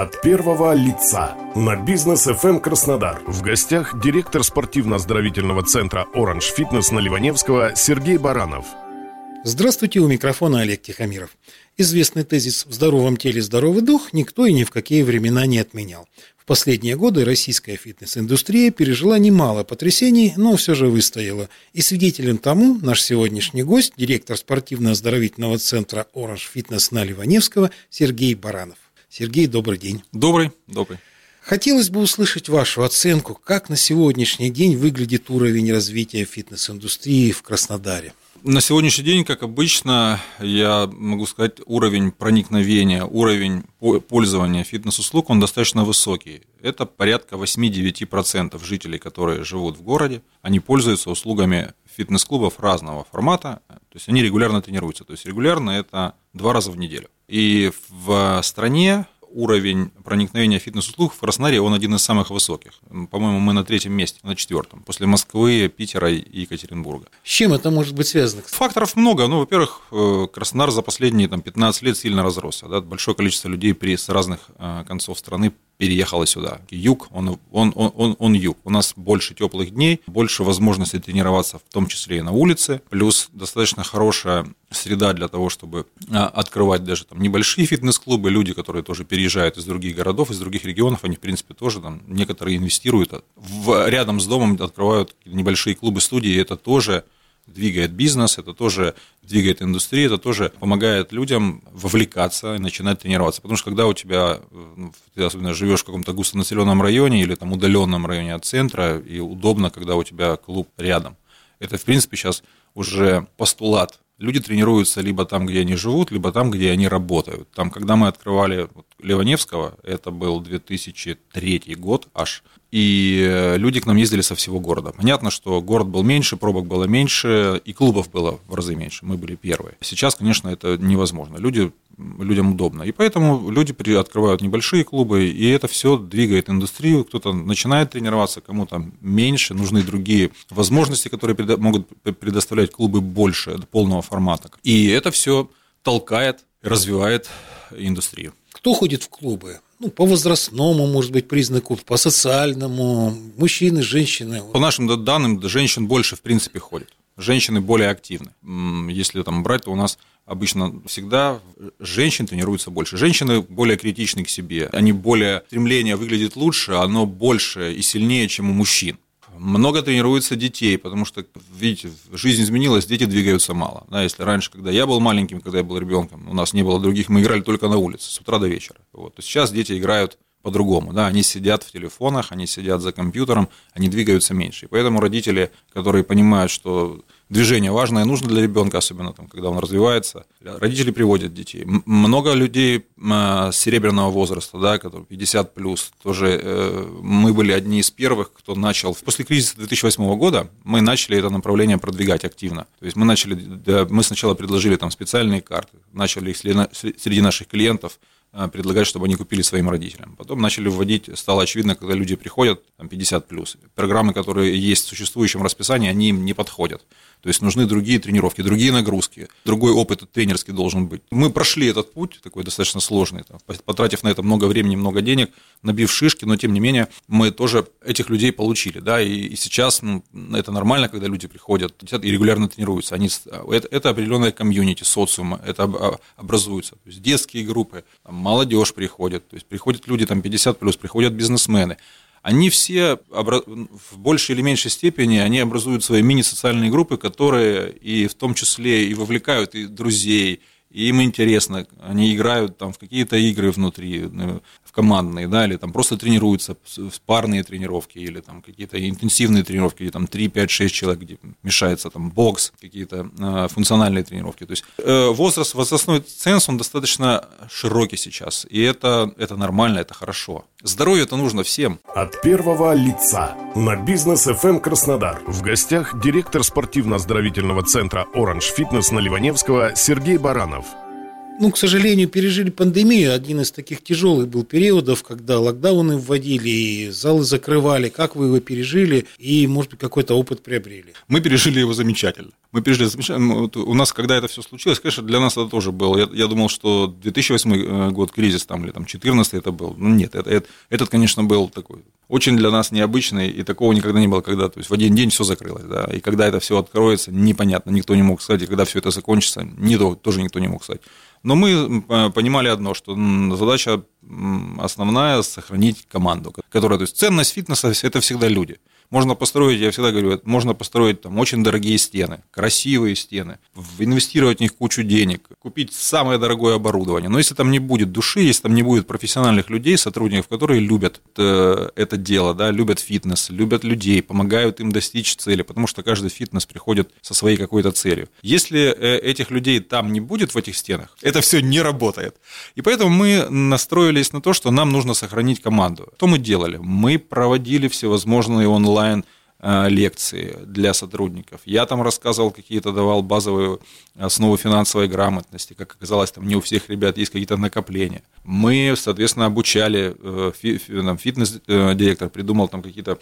От первого лица на бизнес FM Краснодар. В гостях директор спортивно-оздоровительного центра Orange Fitness на Ливаневского Сергей Баранов. Здравствуйте, у микрофона Олег Тихомиров. Известный тезис «в здоровом теле здоровый дух» никто и ни в какие времена не отменял. В последние годы российская фитнес-индустрия пережила немало потрясений, но все же выстояла. И свидетелем тому наш сегодняшний гость, директор спортивно-оздоровительного центра Orange Fitness на Ливаневского Сергей Баранов. Сергей, добрый день. Добрый, добрый. Хотелось бы услышать вашу оценку, как на сегодняшний день выглядит уровень развития фитнес-индустрии в Краснодаре. На сегодняшний день, как обычно, я могу сказать, уровень проникновения, уровень пользования фитнес-услуг, он достаточно высокий. Это порядка 8-9% жителей, которые живут в городе, они пользуются услугами фитнес-клубов разного формата, то есть они регулярно тренируются. То есть регулярно это два раза в неделю. И в стране уровень проникновения фитнес-услуг в Краснодаре, он один из самых высоких. По-моему, мы на третьем месте, на четвертом, после Москвы, Питера и Екатеринбурга. С чем это может быть связано? Факторов много. Ну, во-первых, э, Краснодар за последние там, 15 лет сильно разросся. Да? Большое количество людей при, с разных э, концов страны переехала сюда. Юг, он, он, он, он, он юг. У нас больше теплых дней, больше возможностей тренироваться, в том числе и на улице, плюс достаточно хорошая среда для того, чтобы а, открывать даже там небольшие фитнес-клубы, люди, которые тоже переезжают из других городов, из других регионов, они, в принципе, тоже там, некоторые инвестируют, в, рядом с домом открывают небольшие клубы-студии, это тоже двигает бизнес, это тоже двигает индустрию, это тоже помогает людям вовлекаться и начинать тренироваться. Потому что когда у тебя, ну, ты особенно живешь в каком-то густонаселенном районе или там удаленном районе от центра, и удобно, когда у тебя клуб рядом. Это, в принципе, сейчас уже постулат люди тренируются либо там, где они живут, либо там, где они работают. Там, когда мы открывали Леваневского, это был 2003 год аж, и э, люди к нам ездили со всего города. Понятно, что город был меньше, пробок было меньше, и клубов было в разы меньше. Мы были первые. Сейчас, конечно, это невозможно. Люди, людям удобно. И поэтому люди открывают небольшие клубы, и это все двигает индустрию. Кто-то начинает тренироваться, кому-то меньше, нужны другие возможности, которые могут предоставлять клубы больше, полного формата. И это все толкает, развивает индустрию. Кто ходит в клубы? ну, по возрастному, может быть, признаку, по социальному, мужчины, женщины. По нашим данным, женщин больше, в принципе, ходит. Женщины более активны. Если там брать, то у нас обычно всегда женщин тренируются больше. Женщины более критичны к себе. Они более... Стремление выглядит лучше, оно больше и сильнее, чем у мужчин. Много тренируется детей, потому что, видите, жизнь изменилась, дети двигаются мало. Да, если раньше, когда я был маленьким, когда я был ребенком, у нас не было других, мы играли только на улице с утра до вечера. Вот. То сейчас дети играют по-другому. Да, они сидят в телефонах, они сидят за компьютером, они двигаются меньше. И поэтому родители, которые понимают, что движение важное, нужно для ребенка, особенно там, когда он развивается. Родители приводят детей. Много людей а, серебряного возраста, да, которые 50 плюс, тоже э, мы были одни из первых, кто начал. После кризиса 2008 года мы начали это направление продвигать активно. То есть мы начали, мы сначала предложили там специальные карты, начали их среди наших клиентов предлагать, чтобы они купили своим родителям. Потом начали вводить, стало очевидно, когда люди приходят, там 50 плюс, программы, которые есть в существующем расписании, они им не подходят. То есть нужны другие тренировки, другие нагрузки, другой опыт тренерский должен быть. Мы прошли этот путь, такой достаточно сложный, там, потратив на это много времени, много денег, набив шишки, но тем не менее мы тоже этих людей получили. Да, и, и сейчас ну, это нормально, когда люди приходят и регулярно тренируются. Они, это, это определенная комьюнити, социума, это образуется. То есть детские группы, там, молодежь приходит, то есть приходят люди там 50 плюс, приходят бизнесмены. Они все в большей или меньшей степени они образуют свои мини-социальные группы, которые и в том числе и вовлекают и друзей, и им интересно, они играют там в какие-то игры внутри, ну, в командные, да, или там просто тренируются, в парные тренировки, или там какие-то интенсивные тренировки, или там 3, 5, 6 человек, где мешается там бокс, какие-то э, функциональные тренировки. То есть э, возраст, возрастной ценз, он достаточно широкий сейчас, и это, это нормально, это хорошо. Здоровье это нужно всем. От первого лица на бизнес FM Краснодар. В гостях директор спортивно-оздоровительного центра Orange Fitness на Ливаневского Сергей Баранов. Ну, к сожалению, пережили пандемию. Один из таких тяжелых был периодов, когда локдауны вводили, и залы закрывали. Как вы его пережили и, может быть, какой-то опыт приобрели? Мы пережили его замечательно. Мы пережили замечательно. Вот у нас, когда это все случилось, конечно, для нас это тоже было. Я, я думал, что 2008 э, год кризис, там, или там 2014 это был. Ну, нет, это, это, этот, конечно, был такой очень для нас необычный, и такого никогда не было, когда то есть, в один день все закрылось. Да, и когда это все откроется, непонятно, никто не мог сказать, и когда все это закончится, не, тоже никто не мог сказать. Но мы понимали одно, что задача основная – сохранить команду, которая, то есть ценность фитнеса – это всегда люди. Можно построить, я всегда говорю, можно построить там очень дорогие стены, красивые стены, инвестировать в них кучу денег, купить самое дорогое оборудование. Но если там не будет души, если там не будет профессиональных людей, сотрудников, которые любят э, это дело, да, любят фитнес, любят людей, помогают им достичь цели, потому что каждый фитнес приходит со своей какой-то целью. Если э, этих людей там не будет в этих стенах, это все не работает. И поэтому мы настроились на то, что нам нужно сохранить команду. Что мы делали? Мы проводили всевозможные онлайн онлайн э, лекции для сотрудников. Я там рассказывал какие-то, давал базовые основы финансовой грамотности. Как оказалось, там не у всех ребят есть какие-то накопления. Мы, соответственно, обучали, э, фитнес-директор э, придумал там какие-то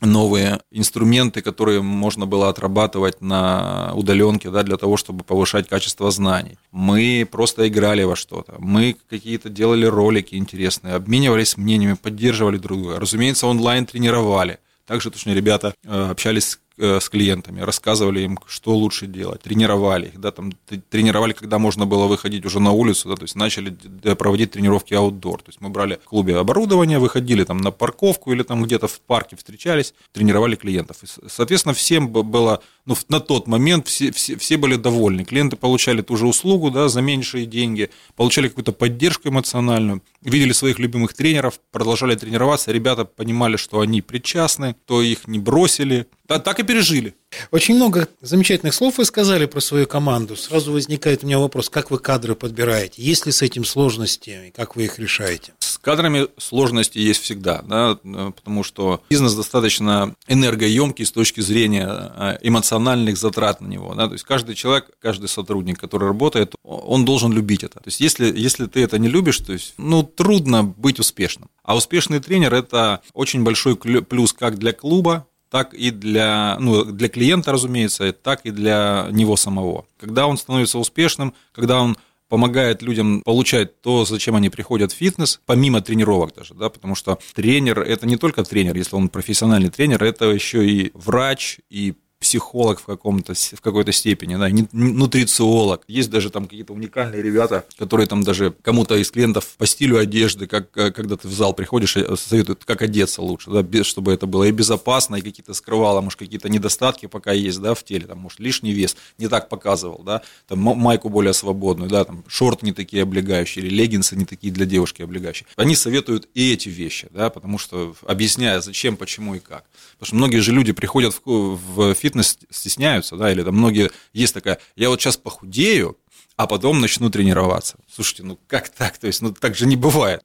новые инструменты, которые можно было отрабатывать на удаленке, да, для того, чтобы повышать качество знаний. Мы просто играли во что-то. Мы какие-то делали ролики интересные, обменивались мнениями, поддерживали друг друга. Разумеется, онлайн тренировали – также точно ребята э, общались с клиентами, рассказывали им, что лучше делать, тренировали их, да, там, тренировали, когда можно было выходить уже на улицу, да, то есть начали проводить тренировки аутдор, то есть мы брали в клубе оборудование, выходили там на парковку или там где-то в парке встречались, тренировали клиентов. И, соответственно, всем было, ну, на тот момент все, все, все были довольны, клиенты получали ту же услугу, да, за меньшие деньги, получали какую-то поддержку эмоциональную, видели своих любимых тренеров, продолжали тренироваться, ребята понимали, что они причастны, то их не бросили, так и пережили. Очень много замечательных слов вы сказали про свою команду. Сразу возникает у меня вопрос, как вы кадры подбираете? Есть ли с этим сложности и как вы их решаете? С кадрами сложности есть всегда, да, потому что бизнес достаточно энергоемкий с точки зрения э, эмоциональных затрат на него. Да, то есть каждый человек, каждый сотрудник, который работает, он должен любить это. То есть если, если ты это не любишь, то есть, ну, трудно быть успешным. А успешный тренер – это очень большой плюс как для клуба, так и для, ну, для клиента, разумеется, так и для него самого. Когда он становится успешным, когда он помогает людям получать то, зачем они приходят в фитнес, помимо тренировок даже, да, потому что тренер – это не только тренер, если он профессиональный тренер, это еще и врач, и психолог в, каком-то, в какой-то степени, да, нутрициолог. Есть даже там какие-то уникальные ребята, которые там даже кому-то из клиентов по стилю одежды, как э, когда ты в зал приходишь, э, советуют, как одеться лучше, да, без, чтобы это было и безопасно, и какие-то скрывало, может, какие-то недостатки пока есть, да, в теле, там, может, лишний вес не так показывал, да, там майку более свободную, да, там, шорты не такие облегающие, или леггинсы не такие для девушки облегающие. Они советуют и эти вещи, да, потому что объясняя, зачем, почему и как. Потому что многие же люди приходят в, в фитнес фитнес стесняются, да, или там многие, есть такая, я вот сейчас похудею, а потом начну тренироваться. Слушайте, ну как так? То есть, ну так же не бывает.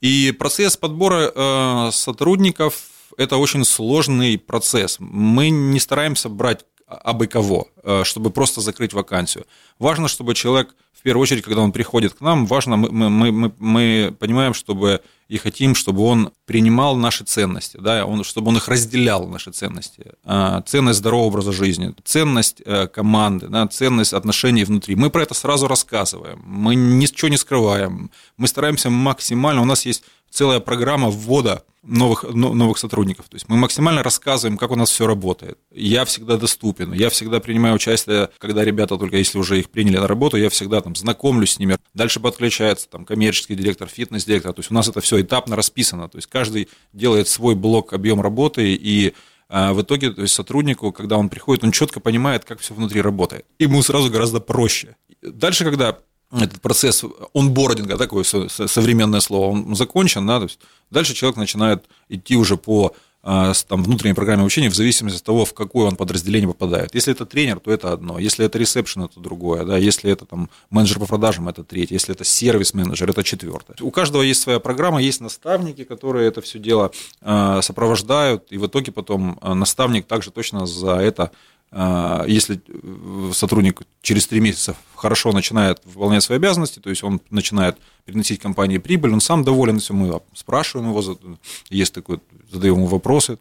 И процесс подбора э, сотрудников – это очень сложный процесс. Мы не стараемся брать абы кого, э, чтобы просто закрыть вакансию. Важно, чтобы человек, в первую очередь, когда он приходит к нам, важно, мы, мы, мы, мы понимаем, чтобы и хотим, чтобы он принимал наши ценности, да, он, чтобы он их разделял, наши ценности. А, ценность здорового образа жизни, ценность э, команды, да, ценность отношений внутри. Мы про это сразу рассказываем, мы ничего не скрываем, мы стараемся максимально, у нас есть целая программа ввода новых, новых сотрудников. То есть мы максимально рассказываем, как у нас все работает. Я всегда доступен, я всегда принимаю участие, когда ребята, только если уже их приняли на работу, я всегда там знакомлюсь с ними. Дальше подключается там коммерческий директор, фитнес-директор. То есть у нас это все этапно расписано. То есть каждый делает свой блок, объем работы, и а, в итоге то есть сотруднику, когда он приходит, он четко понимает, как все внутри работает. Ему сразу гораздо проще. Дальше, когда этот процесс онбординга, такое современное слово, он закончен, да, то есть дальше человек начинает идти уже по а, там, внутренней программе обучения в зависимости от того, в какое он подразделение попадает. Если это тренер, то это одно. Если это ресепшн, это другое. Да? Если это там, менеджер по продажам, это третье. Если это сервис-менеджер, это четвертое. У каждого есть своя программа, есть наставники, которые это все дело а, сопровождают. И в итоге потом а, наставник также точно за это если э, сотрудник через три месяца хорошо начинает выполнять свои обязанности, то есть он начинает приносить компании прибыль, он сам доволен, все мы спрашиваем его, есть такой, задаем ему вопросы,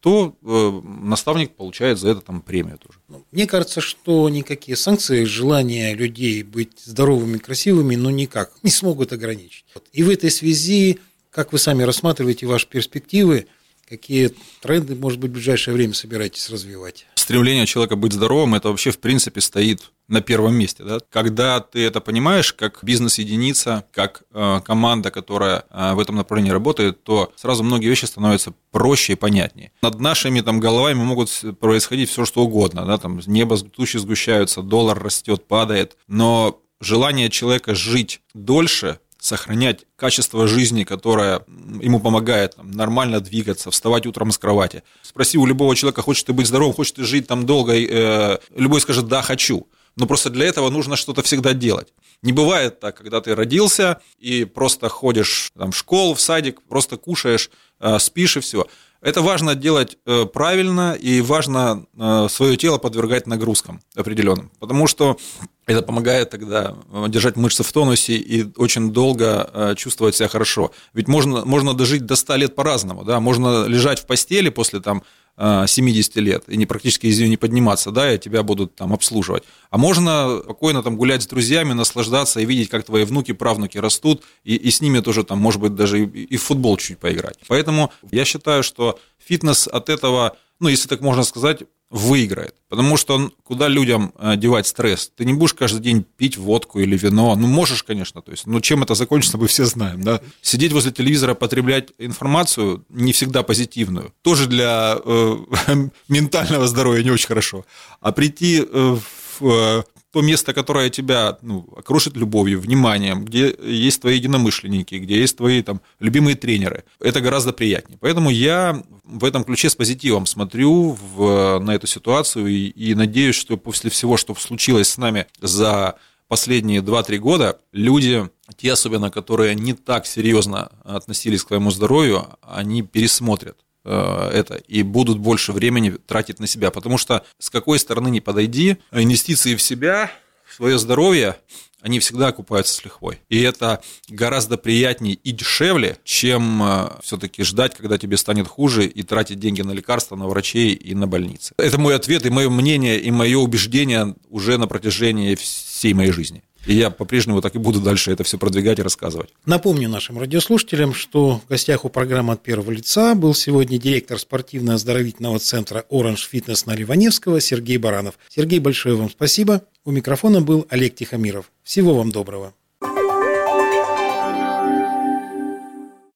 то э, наставник получает за это там премию тоже. Ну, мне кажется, что никакие санкции желания людей быть здоровыми, красивыми, ну никак не смогут ограничить. И в этой связи, как вы сами рассматриваете ваши перспективы, какие тренды, может быть, в ближайшее время собираетесь развивать? Стремление человека быть здоровым, это вообще, в принципе, стоит на первом месте. Да? Когда ты это понимаешь, как бизнес-единица, как э, команда, которая э, в этом направлении работает, то сразу многие вещи становятся проще и понятнее. Над нашими там, головами могут происходить все, что угодно. Да? Там, небо, тучи сгущаются, доллар растет, падает. Но желание человека жить дольше сохранять качество жизни, которое ему помогает там, нормально двигаться, вставать утром с кровати. Спроси у любого человека, хочешь ты быть здоровым, хочешь ты жить там долго, э, любой скажет «да, хочу». Но просто для этого нужно что-то всегда делать. Не бывает так, когда ты родился и просто ходишь там, в школу, в садик, просто кушаешь, э, спишь и все. Это важно делать э, правильно и важно э, свое тело подвергать нагрузкам определенным, потому что это помогает тогда э, держать мышцы в тонусе и очень долго чувствовать себя хорошо. Ведь можно, можно дожить до 100 лет по-разному. Да? Можно лежать в постели после там, 70 лет и не практически из нее не подниматься, да, и тебя будут там обслуживать. А можно спокойно там гулять с друзьями, наслаждаться и видеть, как твои внуки, правнуки растут, и, и с ними тоже там, может быть, даже и, и в футбол чуть поиграть. Поэтому я считаю, что фитнес от этого, ну, если так можно сказать, выиграет. Потому что он, куда людям э, девать стресс? Ты не будешь каждый день пить водку или вино. Ну, можешь, конечно, то есть, но чем это закончится, мы все знаем, да? Сидеть возле телевизора, потреблять информацию не всегда позитивную. Тоже для э, ментального здоровья не очень хорошо. А прийти э, в э, то место, которое тебя ну, окружит любовью, вниманием, где есть твои единомышленники, где есть твои там, любимые тренеры. Это гораздо приятнее. Поэтому я в этом ключе с позитивом смотрю в, на эту ситуацию и, и надеюсь, что после всего, что случилось с нами за последние 2-3 года, люди, те особенно, которые не так серьезно относились к своему здоровью, они пересмотрят это и будут больше времени тратить на себя. Потому что с какой стороны не подойди, инвестиции в себя, в свое здоровье, они всегда окупаются с лихвой. И это гораздо приятнее и дешевле, чем э, все-таки ждать, когда тебе станет хуже, и тратить деньги на лекарства, на врачей и на больницы. Это мой ответ и мое мнение, и мое убеждение уже на протяжении всей моей жизни. И я по-прежнему так и буду дальше это все продвигать и рассказывать. Напомню нашим радиослушателям, что в гостях у программы «От первого лица» был сегодня директор спортивно-оздоровительного центра «Оранж Фитнес» на Ливаневского Сергей Баранов. Сергей, большое вам спасибо. У микрофона был Олег Тихомиров. Всего вам доброго.